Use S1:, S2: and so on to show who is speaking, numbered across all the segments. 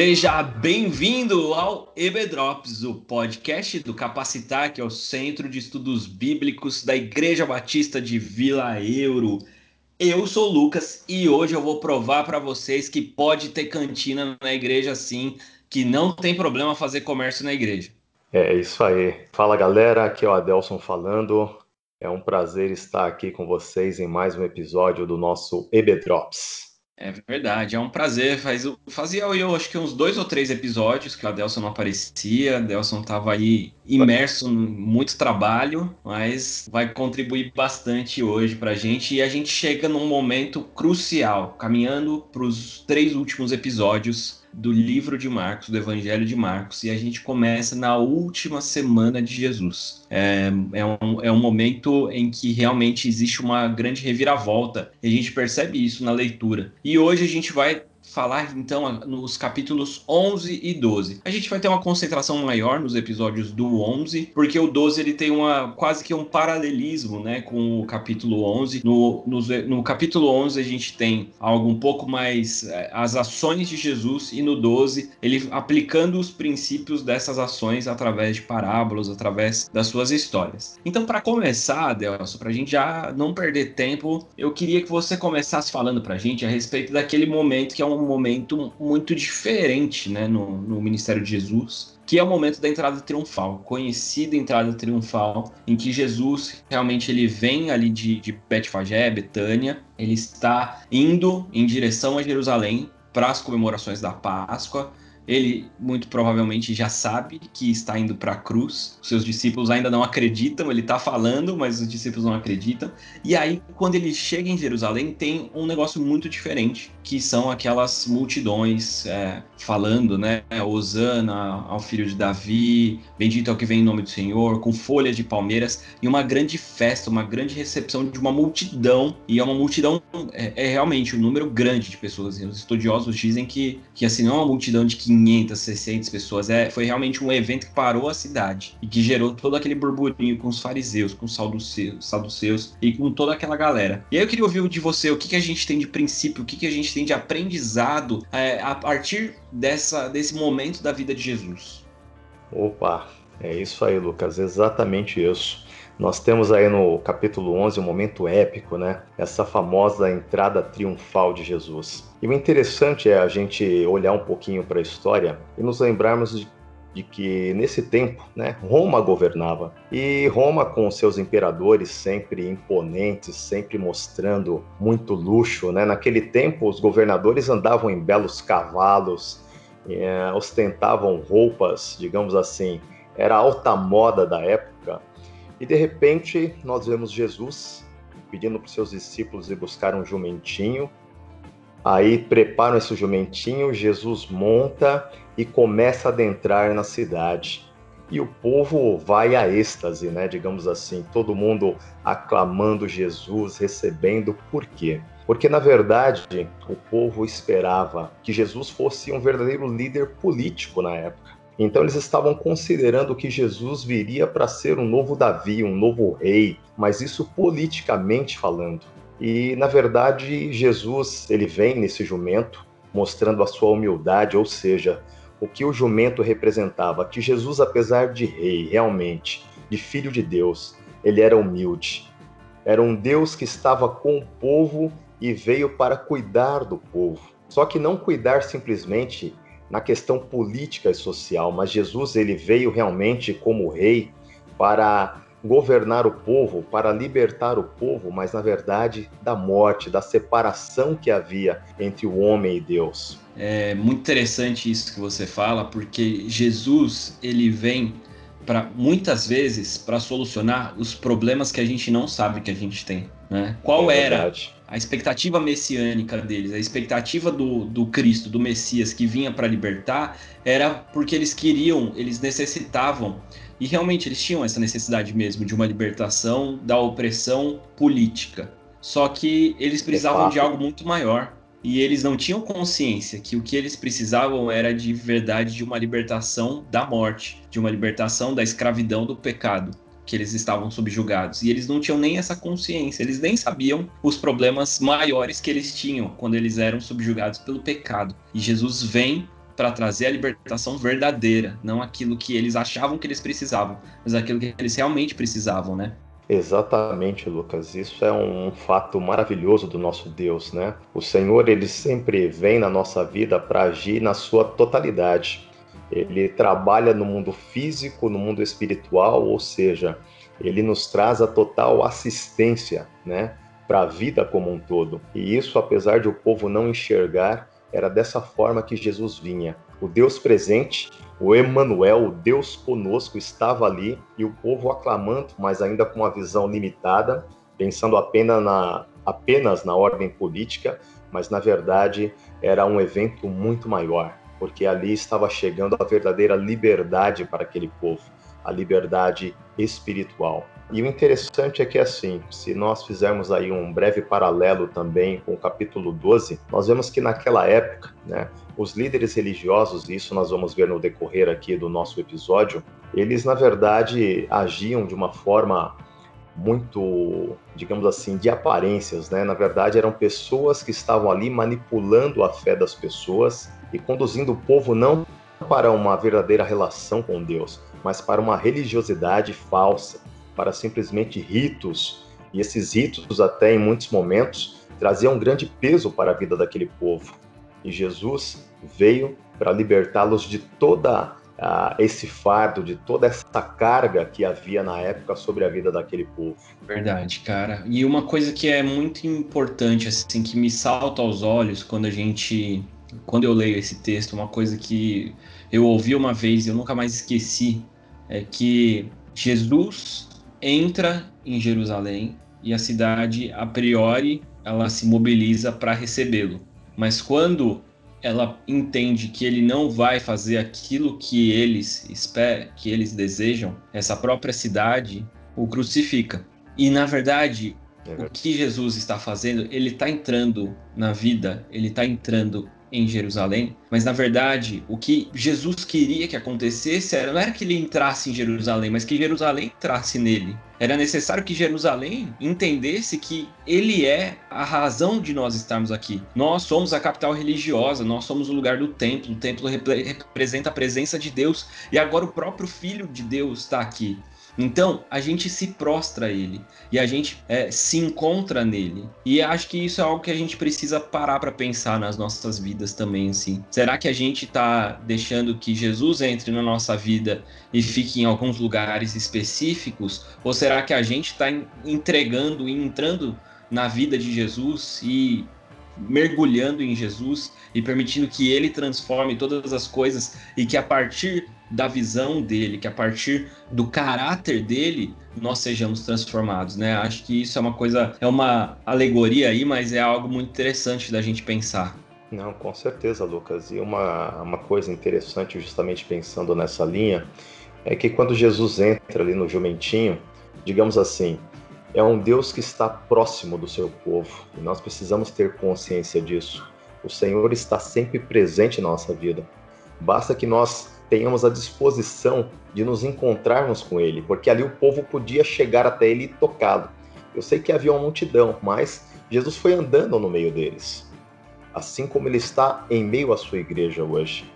S1: Seja bem-vindo ao EBDrops, o podcast do Capacitar, que é o Centro de Estudos Bíblicos da Igreja Batista de Vila Euro. Eu sou o Lucas e hoje eu vou provar para vocês que pode ter cantina na igreja sim, que não tem problema fazer comércio na igreja.
S2: É isso aí. Fala galera, aqui é o Adelson falando. É um prazer estar aqui com vocês em mais um episódio do nosso EBDrops.
S1: É verdade, é um prazer. Faz, fazia eu acho que uns dois ou três episódios que o Adelson não aparecia, o Adelson estava aí imerso em muito trabalho, mas vai contribuir bastante hoje para a gente. E a gente chega num momento crucial, caminhando para os três últimos episódios do livro de Marcos, do Evangelho de Marcos, e a gente começa na última semana de Jesus. É, é, um, é um momento em que realmente existe uma grande reviravolta, e a gente percebe isso na leitura. E hoje a gente vai falar então nos capítulos 11 e 12. A gente vai ter uma concentração maior nos episódios do 11, porque o 12 ele tem uma quase que um paralelismo, né, com o capítulo 11. No, no, no capítulo 11 a gente tem algo um pouco mais eh, as ações de Jesus e no 12 ele aplicando os princípios dessas ações através de parábolas, através das suas histórias. Então, para começar, Delso, para a gente já não perder tempo, eu queria que você começasse falando para a gente a respeito daquele momento que é um um momento muito diferente né, no, no ministério de Jesus, que é o momento da entrada triunfal, conhecida entrada triunfal, em que Jesus realmente ele vem ali de, de Betfagé, Betânia, ele está indo em direção a Jerusalém para as comemorações da Páscoa, ele muito provavelmente já sabe que está indo para a cruz. Seus discípulos ainda não acreditam, ele está falando, mas os discípulos não acreditam. E aí, quando ele chega em Jerusalém, tem um negócio muito diferente, que são aquelas multidões é, falando, né? Osana ao filho de Davi, bendito é o que vem em nome do Senhor, com folhas de palmeiras, e uma grande festa, uma grande recepção de uma multidão. E é uma multidão, é, é realmente um número grande de pessoas. Os estudiosos dizem que, que assim, não é uma multidão de 500 500, 600 pessoas. É, foi realmente um evento que parou a cidade e que gerou todo aquele burburinho com os fariseus, com os saduceus, e com toda aquela galera. E aí eu queria ouvir de você o que, que a gente tem de princípio, o que, que a gente tem de aprendizado é, a partir dessa, desse momento da vida de Jesus.
S2: Opa, é isso aí, Lucas, exatamente isso. Nós temos aí no capítulo 11 um momento épico, né? Essa famosa entrada triunfal de Jesus. E o interessante é a gente olhar um pouquinho para a história e nos lembrarmos de, de que nesse tempo, né, Roma governava. E Roma com seus imperadores sempre imponentes, sempre mostrando muito luxo, né? Naquele tempo os governadores andavam em belos cavalos, é, ostentavam roupas, digamos assim, era alta moda da época e de repente nós vemos Jesus pedindo para os seus discípulos ir buscar um jumentinho. Aí preparam esse jumentinho, Jesus monta e começa a adentrar na cidade. E o povo vai a êxtase, né? Digamos assim, todo mundo aclamando Jesus, recebendo. Por quê? Porque na verdade o povo esperava que Jesus fosse um verdadeiro líder político na época. Então eles estavam considerando que Jesus viria para ser um novo Davi, um novo rei, mas isso politicamente falando. E na verdade Jesus ele vem nesse jumento mostrando a sua humildade, ou seja, o que o jumento representava, que Jesus apesar de rei, realmente, de filho de Deus, ele era humilde. Era um Deus que estava com o povo e veio para cuidar do povo. Só que não cuidar simplesmente na questão política e social, mas Jesus ele veio realmente como rei para governar o povo, para libertar o povo, mas na verdade da morte, da separação que havia entre o homem e Deus.
S1: É muito interessante isso que você fala, porque Jesus ele vem para muitas vezes para solucionar os problemas que a gente não sabe que a gente tem. Né? Qual é era a expectativa messiânica deles, a expectativa do, do Cristo, do Messias que vinha para libertar, era porque eles queriam, eles necessitavam, e realmente eles tinham essa necessidade mesmo de uma libertação da opressão política. Só que eles precisavam de algo muito maior. E eles não tinham consciência que o que eles precisavam era de verdade de uma libertação da morte, de uma libertação da escravidão do pecado que eles estavam subjugados. E eles não tinham nem essa consciência, eles nem sabiam os problemas maiores que eles tinham quando eles eram subjugados pelo pecado. E Jesus vem para trazer a libertação verdadeira, não aquilo que eles achavam que eles precisavam, mas aquilo que eles realmente precisavam, né?
S2: Exatamente, Lucas. Isso é um fato maravilhoso do nosso Deus, né? O Senhor, ele sempre vem na nossa vida para agir na sua totalidade. Ele trabalha no mundo físico, no mundo espiritual, ou seja, ele nos traz a total assistência, né, para a vida como um todo. E isso, apesar de o povo não enxergar, era dessa forma que Jesus vinha. O Deus presente, o Emmanuel, o Deus conosco, estava ali e o povo aclamando, mas ainda com uma visão limitada, pensando apenas na, apenas na ordem política, mas na verdade era um evento muito maior, porque ali estava chegando a verdadeira liberdade para aquele povo, a liberdade espiritual. E o interessante é que, assim, se nós fizermos aí um breve paralelo também com o capítulo 12, nós vemos que naquela época, né, os líderes religiosos, e isso nós vamos ver no decorrer aqui do nosso episódio, eles, na verdade, agiam de uma forma muito, digamos assim, de aparências, né? Na verdade, eram pessoas que estavam ali manipulando a fé das pessoas e conduzindo o povo não para uma verdadeira relação com Deus, mas para uma religiosidade falsa, para simplesmente ritos, e esses ritos, até em muitos momentos, traziam um grande peso para a vida daquele povo. E Jesus veio para libertá-los de toda uh, esse fardo, de toda essa carga que havia na época sobre a vida daquele povo.
S1: Verdade, cara. E uma coisa que é muito importante, assim, que me salta aos olhos quando a gente. Quando eu leio esse texto, uma coisa que eu ouvi uma vez e eu nunca mais esqueci, é que Jesus entra em Jerusalém e a cidade, a priori, ela se mobiliza para recebê-lo. Mas quando ela entende que ele não vai fazer aquilo que eles esperam, que eles desejam, essa própria cidade o crucifica. E na verdade, é o que Jesus está fazendo, ele está entrando na vida, ele está entrando em Jerusalém, mas na verdade o que Jesus queria que acontecesse era, não era que ele entrasse em Jerusalém, mas que Jerusalém entrasse nele. Era necessário que Jerusalém entendesse que ele é a razão de nós estarmos aqui. Nós somos a capital religiosa, nós somos o lugar do templo, o templo representa a presença de Deus e agora o próprio Filho de Deus está aqui. Então, a gente se prostra a ele e a gente é, se encontra nele. E acho que isso é algo que a gente precisa parar para pensar nas nossas vidas também, assim. Será que a gente está deixando que Jesus entre na nossa vida e fique em alguns lugares específicos? Ou será que a gente está entregando e entrando na vida de Jesus e mergulhando em Jesus e permitindo que ele transforme todas as coisas e que a partir da visão dele, que a partir do caráter dele nós sejamos transformados, né? Acho que isso é uma coisa, é uma alegoria aí, mas é algo muito interessante da gente pensar.
S2: Não, com certeza, Lucas. E uma, uma coisa interessante, justamente pensando nessa linha, é que quando Jesus entra ali no jumentinho, digamos assim, é um Deus que está próximo do seu povo e nós precisamos ter consciência disso. O Senhor está sempre presente na nossa vida. Basta que nós tenhamos a disposição de nos encontrarmos com ele, porque ali o povo podia chegar até ele tocá-lo. Eu sei que havia uma multidão, mas Jesus foi andando no meio deles, assim como ele está em meio à sua igreja hoje.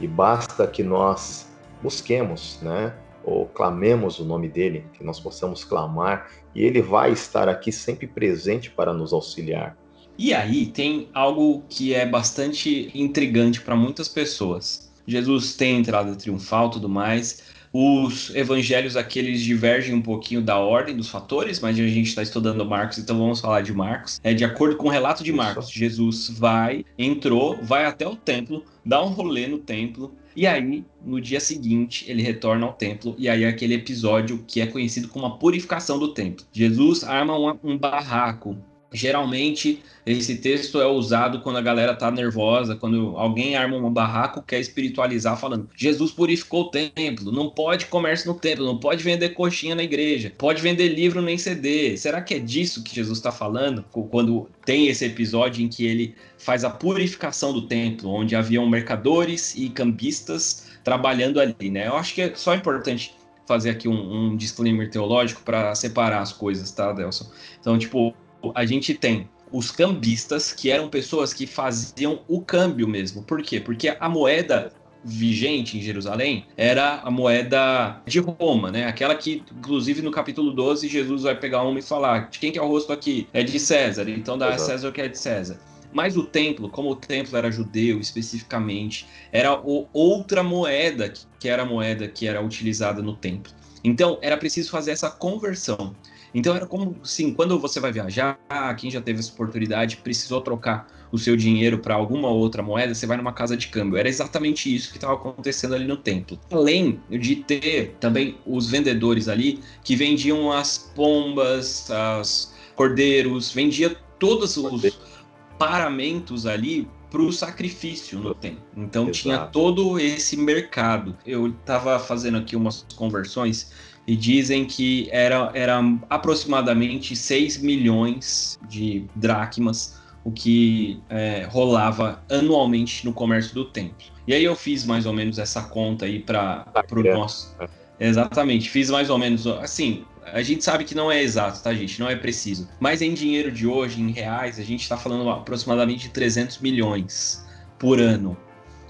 S2: E basta que nós busquemos, né? Ou clamemos o nome dele, que nós possamos clamar, e ele vai estar aqui sempre presente para nos auxiliar.
S1: E aí tem algo que é bastante intrigante para muitas pessoas. Jesus tem entrada triunfal tudo mais. Os evangelhos aqueles divergem um pouquinho da ordem dos fatores, mas a gente está estudando Marcos, então vamos falar de Marcos. É de acordo com o relato de Marcos, Jesus vai, entrou, vai até o templo, dá um rolê no templo, e aí, no dia seguinte, ele retorna ao templo, e aí é aquele episódio que é conhecido como a purificação do templo. Jesus arma um, um barraco Geralmente, esse texto é usado quando a galera tá nervosa, quando alguém arma um barraco, quer espiritualizar, falando: Jesus purificou o templo, não pode comércio no templo, não pode vender coxinha na igreja, pode vender livro nem CD. Será que é disso que Jesus está falando? Quando tem esse episódio em que ele faz a purificação do templo, onde haviam mercadores e cambistas trabalhando ali, né? Eu acho que é só importante fazer aqui um, um disclaimer teológico para separar as coisas, tá, Delson? Então, tipo, a gente tem os cambistas, que eram pessoas que faziam o câmbio mesmo. Por quê? Porque a moeda vigente em Jerusalém era a moeda de Roma, né? Aquela que, inclusive, no capítulo 12, Jesus vai pegar uma e falar: de quem que é o rosto aqui? É de César, então dá Exato. a César o que é de César. Mas o templo, como o templo era judeu especificamente, era outra moeda que era a moeda que era utilizada no templo. Então era preciso fazer essa conversão. Então era como, sim, quando você vai viajar, quem já teve essa oportunidade, precisou trocar o seu dinheiro para alguma outra moeda, você vai numa casa de câmbio. Era exatamente isso que estava acontecendo ali no templo. Além de ter também os vendedores ali que vendiam as pombas, os cordeiros, vendia todos os paramentos ali para o sacrifício no templo. Então Exato. tinha todo esse mercado. Eu estava fazendo aqui umas conversões e dizem que era, era aproximadamente 6 milhões de dracmas o que é, rolava anualmente no comércio do templo. E aí eu fiz mais ou menos essa conta aí para o nosso. Exatamente, fiz mais ou menos assim. A gente sabe que não é exato, tá, gente? Não é preciso. Mas em dinheiro de hoje, em reais, a gente está falando aproximadamente de 300 milhões por ano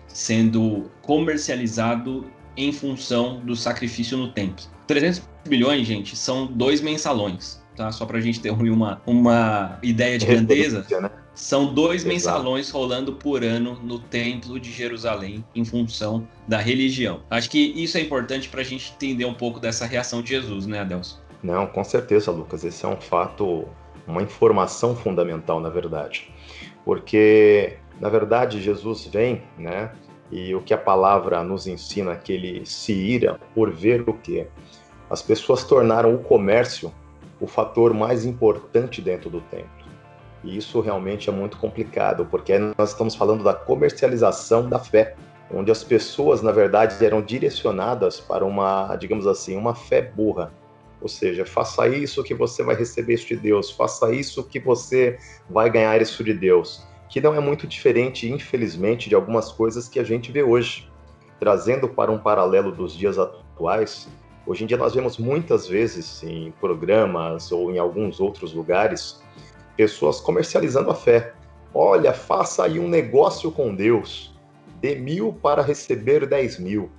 S1: sendo comercializado em função do sacrifício no templo. 300 milhões, gente, são dois mensalões, tá? Só para a gente ter uma, uma ideia de grandeza. Né? São dois Exato. mensalões rolando por ano no Templo de Jerusalém em função da religião. Acho que isso é importante para a gente entender um pouco dessa reação de Jesus, né, Adelson?
S2: Não, com certeza, Lucas. Esse é um fato, uma informação fundamental, na verdade. Porque, na verdade, Jesus vem, né? E o que a palavra nos ensina que ele se ira por ver o que as pessoas tornaram o comércio o fator mais importante dentro do templo. E isso realmente é muito complicado, porque nós estamos falando da comercialização da fé, onde as pessoas, na verdade, eram direcionadas para uma, digamos assim, uma fé burra. Ou seja, faça isso que você vai receber isso de Deus, faça isso que você vai ganhar isso de Deus. Que não é muito diferente, infelizmente, de algumas coisas que a gente vê hoje. Trazendo para um paralelo dos dias atuais, hoje em dia nós vemos muitas vezes em programas ou em alguns outros lugares pessoas comercializando a fé. Olha, faça aí um negócio com Deus, dê mil para receber dez mil.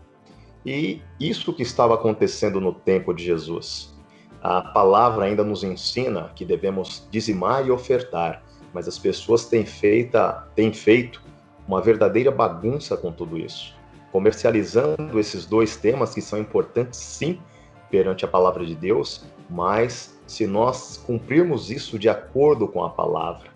S2: E isso que estava acontecendo no tempo de Jesus. A palavra ainda nos ensina que devemos dizimar e ofertar, mas as pessoas têm, feita, têm feito uma verdadeira bagunça com tudo isso, comercializando esses dois temas que são importantes sim perante a palavra de Deus, mas se nós cumprirmos isso de acordo com a palavra,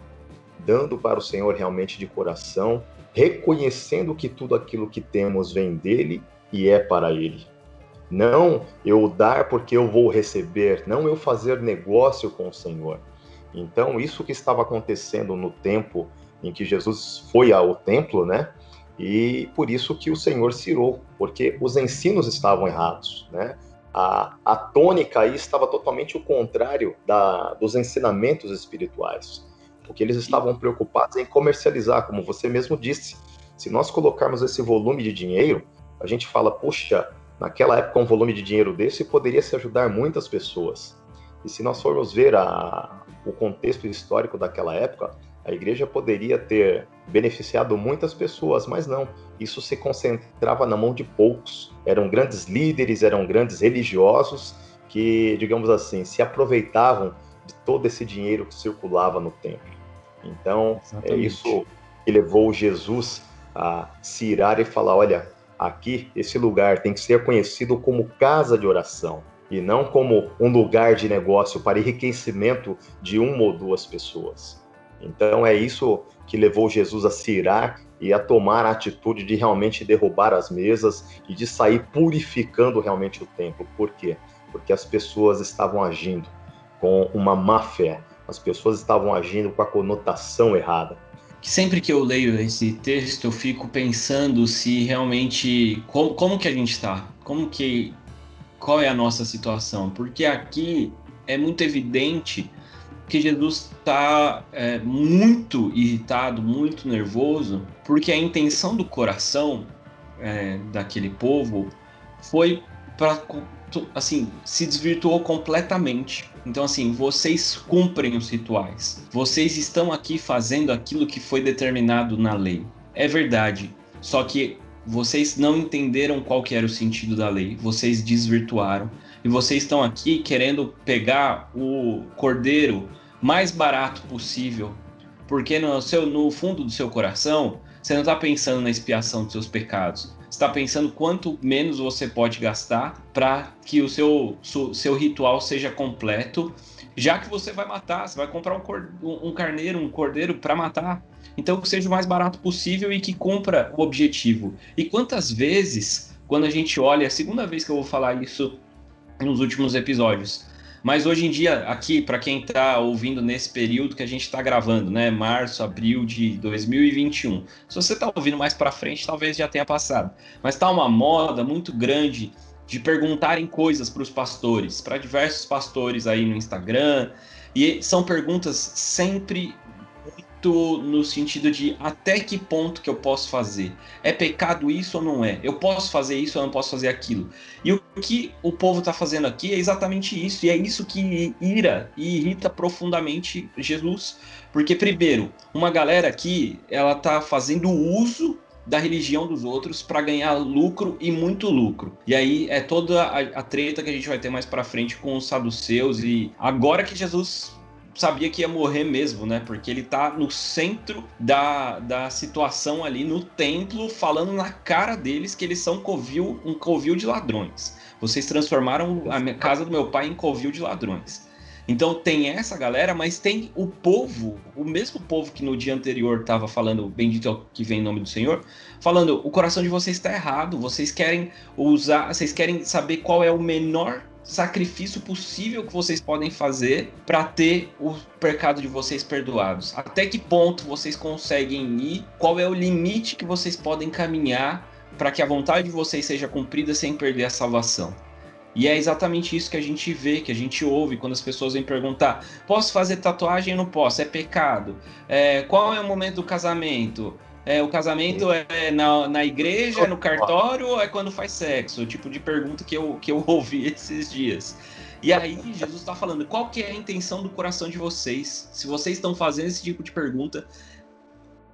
S2: dando para o Senhor realmente de coração, reconhecendo que tudo aquilo que temos vem dele e é para ele. Não eu dar porque eu vou receber, não eu fazer negócio com o Senhor. Então, isso que estava acontecendo no tempo em que Jesus foi ao templo, né? E por isso que o Senhor cirou, porque os ensinos estavam errados, né? a, a tônica aí estava totalmente o contrário da, dos ensinamentos espirituais. Porque eles estavam preocupados em comercializar, como você mesmo disse. Se nós colocarmos esse volume de dinheiro, a gente fala, puxa, naquela época um volume de dinheiro desse poderia se ajudar muitas pessoas. E se nós formos ver a, o contexto histórico daquela época, a igreja poderia ter beneficiado muitas pessoas, mas não. Isso se concentrava na mão de poucos. Eram grandes líderes, eram grandes religiosos que, digamos assim, se aproveitavam de todo esse dinheiro que circulava no templo. Então, é Exatamente. é isso que levou Jesus a se irar e falar: olha, aqui, esse lugar tem que ser conhecido como casa de oração e não como um lugar de negócio para enriquecimento de uma ou duas pessoas. Então é isso que levou Jesus a se irar e a tomar a atitude de realmente derrubar as mesas e de sair purificando realmente o templo. Por quê? Porque as pessoas estavam agindo com uma má fé, as pessoas estavam agindo com a conotação errada.
S1: Sempre que eu leio esse texto, eu fico pensando se realmente como, como que a gente está, como que qual é a nossa situação, porque aqui é muito evidente que Jesus está é, muito irritado, muito nervoso, porque a intenção do coração é, daquele povo foi para assim se desvirtuou completamente Então, assim, vocês cumprem os rituais. Vocês estão aqui fazendo aquilo que foi determinado na lei. É verdade. Só que vocês não entenderam qual que era o sentido da lei. Vocês desvirtuaram. E vocês estão aqui querendo pegar o cordeiro mais barato possível. Porque no, seu, no fundo do seu coração, você não está pensando na expiação dos seus pecados está pensando quanto menos você pode gastar para que o seu, seu ritual seja completo, já que você vai matar, você vai comprar um, um carneiro, um cordeiro para matar. Então que seja o mais barato possível e que cumpra o objetivo. E quantas vezes, quando a gente olha, é a segunda vez que eu vou falar isso nos últimos episódios, mas hoje em dia, aqui, para quem está ouvindo nesse período que a gente está gravando, né? Março, abril de 2021. Se você está ouvindo mais para frente, talvez já tenha passado. Mas está uma moda muito grande de perguntarem coisas para os pastores, para diversos pastores aí no Instagram. E são perguntas sempre no sentido de até que ponto que eu posso fazer? É pecado isso ou não é? Eu posso fazer isso ou não posso fazer aquilo? E o que o povo está fazendo aqui é exatamente isso, e é isso que ira e irrita profundamente Jesus. Porque, primeiro, uma galera aqui, ela tá fazendo uso da religião dos outros para ganhar lucro e muito lucro. E aí é toda a, a treta que a gente vai ter mais para frente com os saduceus e agora que Jesus sabia que ia morrer mesmo, né? Porque ele tá no centro da, da situação ali no templo, falando na cara deles que eles são covil, um covil de ladrões. Vocês transformaram a casa do meu pai em covil de ladrões. Então tem essa galera, mas tem o povo, o mesmo povo que no dia anterior estava falando, bendito é o que vem em nome do Senhor, falando, o coração de vocês está errado, vocês querem usar, vocês querem saber qual é o menor sacrifício possível que vocês podem fazer para ter o pecado de vocês perdoados? Até que ponto vocês conseguem ir? Qual é o limite que vocês podem caminhar para que a vontade de vocês seja cumprida sem perder a salvação? E é exatamente isso que a gente vê, que a gente ouve quando as pessoas vêm perguntar: posso fazer tatuagem não posso? É pecado? É, qual é o momento do casamento? É, o casamento é na, na igreja, no cartório ou é quando faz sexo? O tipo de pergunta que eu, que eu ouvi esses dias. E aí Jesus está falando, qual que é a intenção do coração de vocês? Se vocês estão fazendo esse tipo de pergunta,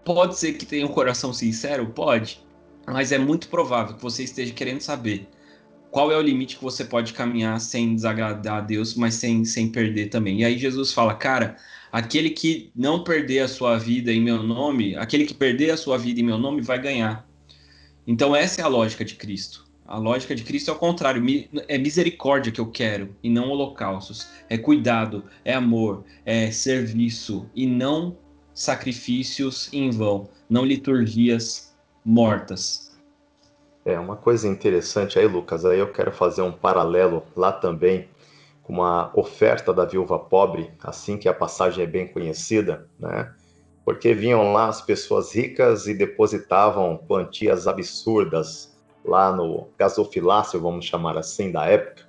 S1: pode ser que tenha um coração sincero? Pode. Mas é muito provável que você esteja querendo saber qual é o limite que você pode caminhar sem desagradar a Deus, mas sem, sem perder também. E aí Jesus fala, cara, aquele que não perder a sua vida em meu nome, aquele que perder a sua vida em meu nome vai ganhar. Então essa é a lógica de Cristo. A lógica de Cristo é o contrário, é misericórdia que eu quero e não holocaustos. É cuidado, é amor, é serviço e não sacrifícios em vão, não liturgias mortas.
S2: É uma coisa interessante aí, Lucas. Aí eu quero fazer um paralelo lá também com uma oferta da viúva pobre, assim que a passagem é bem conhecida, né? Porque vinham lá as pessoas ricas e depositavam quantias absurdas lá no gasofilácio, vamos chamar assim, da época.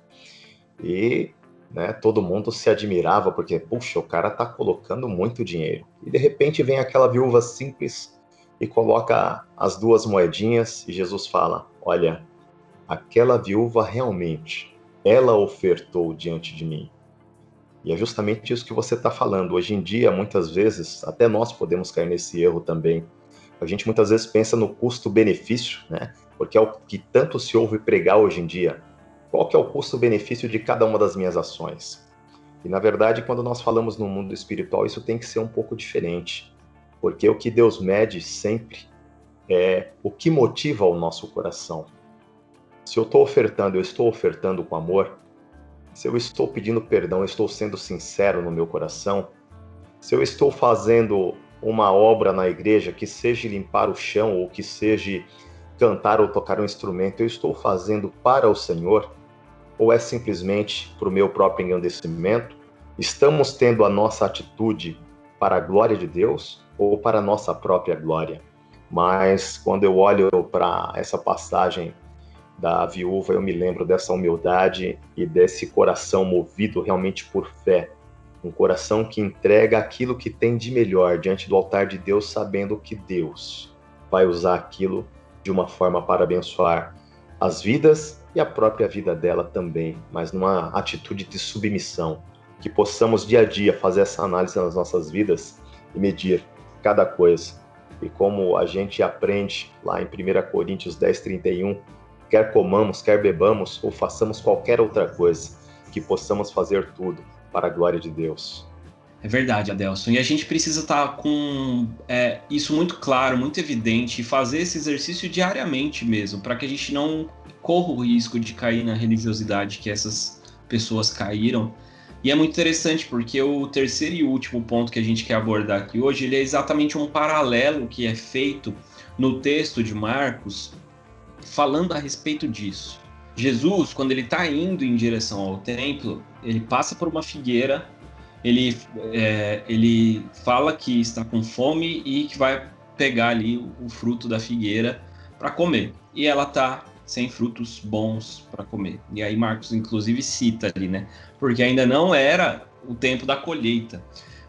S2: E né, todo mundo se admirava porque, puxa, o cara tá colocando muito dinheiro. E de repente vem aquela viúva simples e coloca as duas moedinhas e Jesus fala: Olha, aquela viúva realmente ela ofertou diante de mim. E é justamente isso que você está falando. Hoje em dia, muitas vezes, até nós podemos cair nesse erro também. A gente muitas vezes pensa no custo-benefício, né? Porque é o que tanto se ouve pregar hoje em dia. Qual que é o custo-benefício de cada uma das minhas ações? E na verdade, quando nós falamos no mundo espiritual, isso tem que ser um pouco diferente. Porque o que Deus mede sempre é o que motiva o nosso coração. Se eu estou ofertando, eu estou ofertando com amor. Se eu estou pedindo perdão, eu estou sendo sincero no meu coração. Se eu estou fazendo uma obra na igreja, que seja limpar o chão ou que seja cantar ou tocar um instrumento, eu estou fazendo para o Senhor? Ou é simplesmente para o meu próprio engrandecimento? Estamos tendo a nossa atitude para a glória de Deus ou para nossa própria glória? Mas quando eu olho para essa passagem da viúva, eu me lembro dessa humildade e desse coração movido realmente por fé. Um coração que entrega aquilo que tem de melhor diante do altar de Deus, sabendo que Deus vai usar aquilo de uma forma para abençoar as vidas e a própria vida dela também, mas numa atitude de submissão. que possamos dia a dia fazer essa análise nas nossas vidas e medir cada coisa. E como a gente aprende lá em 1 Coríntios 10, 31, quer comamos, quer bebamos ou façamos qualquer outra coisa, que possamos fazer tudo para a glória de Deus.
S1: É verdade, Adelson. E a gente precisa estar tá com é, isso muito claro, muito evidente, e fazer esse exercício diariamente mesmo, para que a gente não corra o risco de cair na religiosidade que essas pessoas caíram. E é muito interessante porque o terceiro e último ponto que a gente quer abordar aqui hoje, ele é exatamente um paralelo que é feito no texto de Marcos, falando a respeito disso. Jesus, quando ele está indo em direção ao templo, ele passa por uma figueira, ele, é, ele fala que está com fome e que vai pegar ali o, fruto da figueira para comer. E ela está sem frutos bons para comer. E aí Marcos inclusive cita ali, né? Porque ainda não era o tempo da colheita.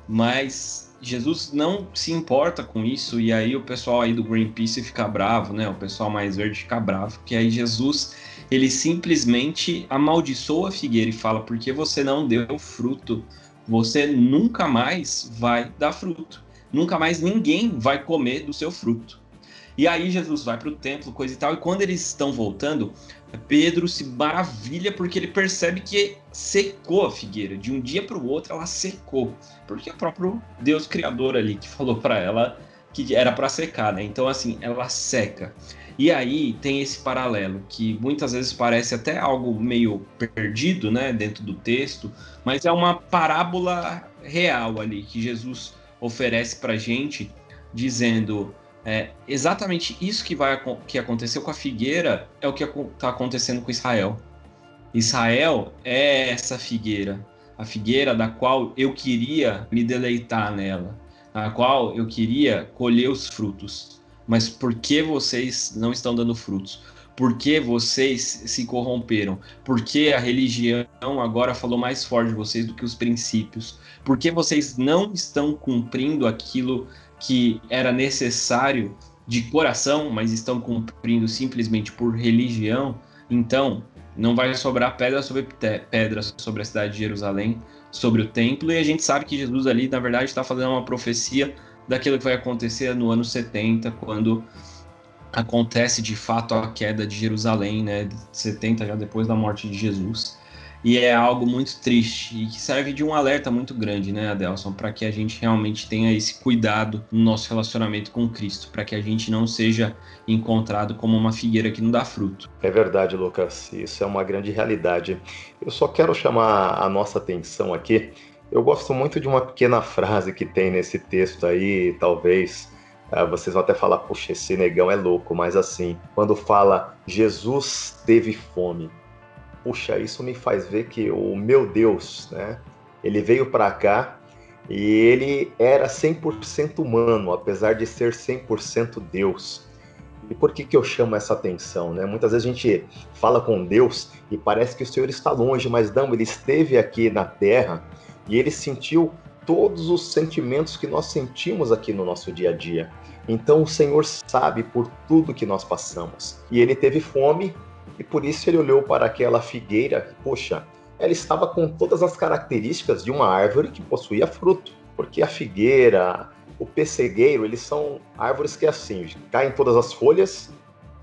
S1: Mas Jesus não se importa com isso e aí o pessoal aí do Greenpeace fica bravo, né? O pessoal mais verde fica bravo, que aí Jesus ele simplesmente amaldiçoa a figueira e fala: "Porque você não deu fruto, você nunca mais vai dar fruto. Nunca mais ninguém vai comer do seu fruto." E aí Jesus vai para o templo, coisa e tal, e quando eles estão voltando, Pedro se maravilha porque ele percebe que secou a figueira. De um dia para o outro ela secou, porque é o próprio Deus criador ali que falou para ela que era para secar, né? Então assim, ela seca. E aí tem esse paralelo que muitas vezes parece até algo meio perdido, né, dentro do texto, mas é uma parábola real ali que Jesus oferece para gente, dizendo é, exatamente isso que vai que aconteceu com a figueira é o que está acontecendo com Israel. Israel é essa figueira, a figueira da qual eu queria me deleitar nela, a qual eu queria colher os frutos. Mas por que vocês não estão dando frutos? Por que vocês se corromperam? Por que a religião agora falou mais forte de vocês do que os princípios? Por que vocês não estão cumprindo aquilo que era necessário de coração, mas estão cumprindo simplesmente por religião, então não vai sobrar pedra sobre pedra sobre a cidade de Jerusalém, sobre o templo, e a gente sabe que Jesus ali, na verdade, está fazendo uma profecia daquilo que vai acontecer no ano 70, quando acontece de fato a queda de Jerusalém, né, 70 já depois da morte de Jesus. E é algo muito triste e que serve de um alerta muito grande, né, Adelson, para que a gente realmente tenha esse cuidado no nosso relacionamento com Cristo, para que a gente não seja encontrado como uma figueira que não dá fruto.
S2: É verdade, Lucas, isso é uma grande realidade. Eu só quero chamar a nossa atenção aqui. Eu gosto muito de uma pequena frase que tem nesse texto aí, talvez uh, vocês vão até falar, puxa, esse negão é louco, mas assim, quando fala Jesus teve fome puxa, isso me faz ver que o meu Deus, né? Ele veio para cá e ele era 100% humano, apesar de ser 100% Deus. E por que, que eu chamo essa atenção? Né? Muitas vezes a gente fala com Deus e parece que o Senhor está longe, mas não, ele esteve aqui na terra e ele sentiu todos os sentimentos que nós sentimos aqui no nosso dia a dia. Então o Senhor sabe por tudo que nós passamos. E ele teve fome e por isso ele olhou para aquela figueira, poxa, ela estava com todas as características de uma árvore que possuía fruto, porque a figueira, o pessegueiro, eles são árvores que assim, caem todas as folhas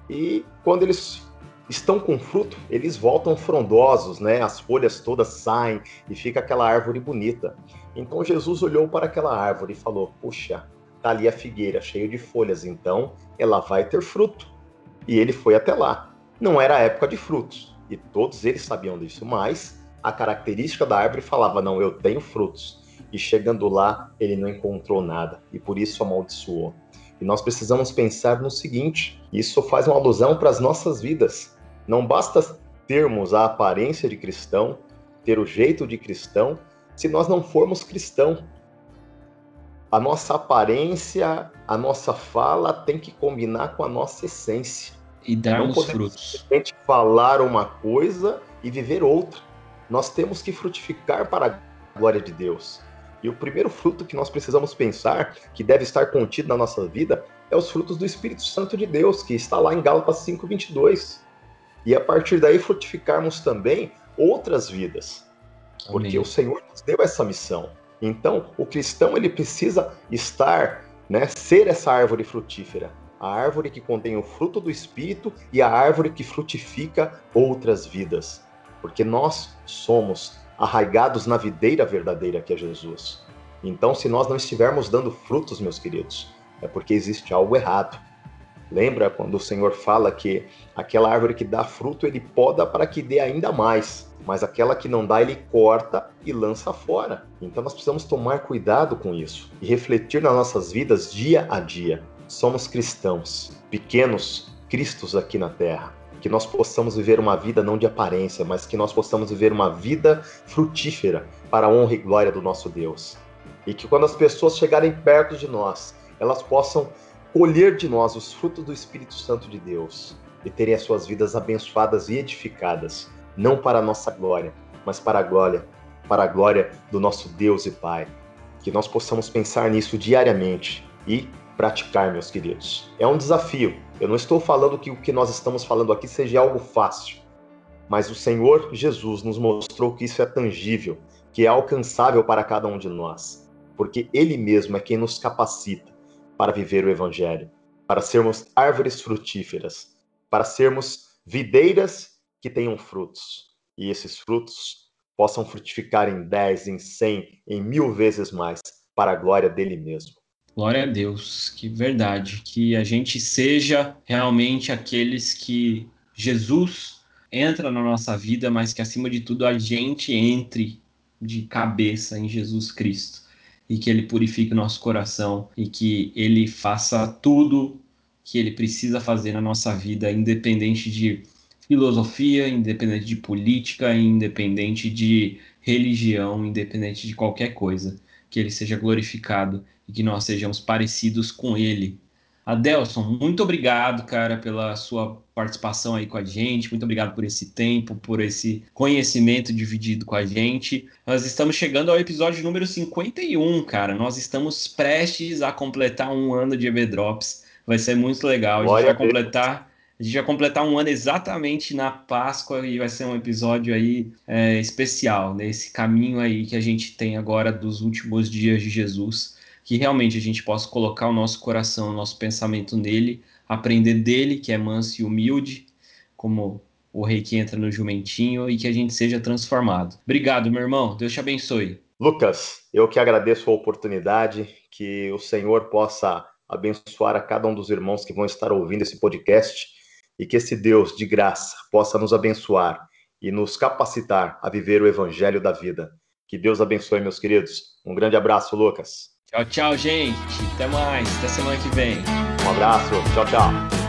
S2: e quando eles estão com fruto, eles voltam frondosos, né? As folhas todas saem e fica aquela árvore bonita. Então Jesus olhou para aquela árvore e falou: "Puxa, tá ali a figueira cheia de folhas, então ela vai ter fruto". E ele foi até lá não era época de frutos. E todos eles sabiam disso, mas a característica da árvore falava: não, eu tenho frutos. E chegando lá, ele não encontrou nada e por isso amaldiçoou. E nós precisamos pensar no seguinte: isso faz uma alusão para as nossas vidas. Não basta termos a aparência de cristão, ter o jeito de cristão, se nós não formos cristão. A nossa aparência, a nossa fala tem que combinar com a nossa essência
S1: e darmos não frutos.
S2: Simplesmente falar uma coisa e viver outra. Nós temos que frutificar para a glória de Deus. E o primeiro fruto que nós precisamos pensar, que deve estar contido na nossa vida, é os frutos do Espírito Santo de Deus, que está lá em Gálatas 5:22. E a partir daí frutificarmos também outras vidas. porque Amém. o Senhor nos deu essa missão. Então, o cristão ele precisa estar, né, ser essa árvore frutífera, a árvore que contém o fruto do espírito e a árvore que frutifica outras vidas, porque nós somos arraigados na videira verdadeira que é Jesus. Então, se nós não estivermos dando frutos, meus queridos, é porque existe algo errado. Lembra quando o Senhor fala que aquela árvore que dá fruto, ele poda para que dê ainda mais, mas aquela que não dá, ele corta e lança fora. Então nós precisamos tomar cuidado com isso e refletir nas nossas vidas dia a dia. Somos cristãos, pequenos cristos aqui na terra. Que nós possamos viver uma vida não de aparência, mas que nós possamos viver uma vida frutífera para a honra e glória do nosso Deus e que quando as pessoas chegarem perto de nós, elas possam colher de nós os frutos do Espírito Santo de Deus e terem as suas vidas abençoadas e edificadas, não para a nossa glória, mas para a glória, para a glória do nosso Deus e Pai. Que nós possamos pensar nisso diariamente e praticar, meus queridos. É um desafio. Eu não estou falando que o que nós estamos falando aqui seja algo fácil, mas o Senhor Jesus nos mostrou que isso é tangível, que é alcançável para cada um de nós porque Ele mesmo é quem nos capacita para viver o Evangelho, para sermos árvores frutíferas, para sermos videiras que tenham frutos, e esses frutos possam frutificar em dez, em cem, em mil vezes mais, para a glória dele mesmo.
S1: Glória a Deus, que verdade, que a gente seja realmente aqueles que Jesus entra na nossa vida, mas que acima de tudo a gente entre de cabeça em Jesus Cristo e que ele purifique nosso coração e que ele faça tudo que ele precisa fazer na nossa vida, independente de filosofia, independente de política, independente de religião, independente de qualquer coisa, que ele seja glorificado e que nós sejamos parecidos com ele Adelson, muito obrigado, cara, pela sua participação aí com a gente. Muito obrigado por esse tempo, por esse conhecimento dividido com a gente. Nós estamos chegando ao episódio número 51, cara. Nós estamos prestes a completar um ano de Everdrops. Vai ser muito legal. A gente vai completar. A gente vai completar um ano exatamente na Páscoa e vai ser um episódio aí é, especial, nesse caminho aí que a gente tem agora dos últimos dias de Jesus que realmente a gente possa colocar o nosso coração, o nosso pensamento nele, aprender dele, que é manso e humilde, como o rei que entra no jumentinho, e que a gente seja transformado. Obrigado, meu irmão. Deus te abençoe.
S2: Lucas, eu que agradeço a oportunidade, que o Senhor possa abençoar a cada um dos irmãos que vão estar ouvindo esse podcast e que esse Deus de graça possa nos abençoar e nos capacitar a viver o evangelho da vida. Que Deus abençoe, meus queridos. Um grande abraço, Lucas.
S1: Tchau, tchau, gente. Até mais. Até semana que vem.
S2: Um abraço. Tchau, tchau.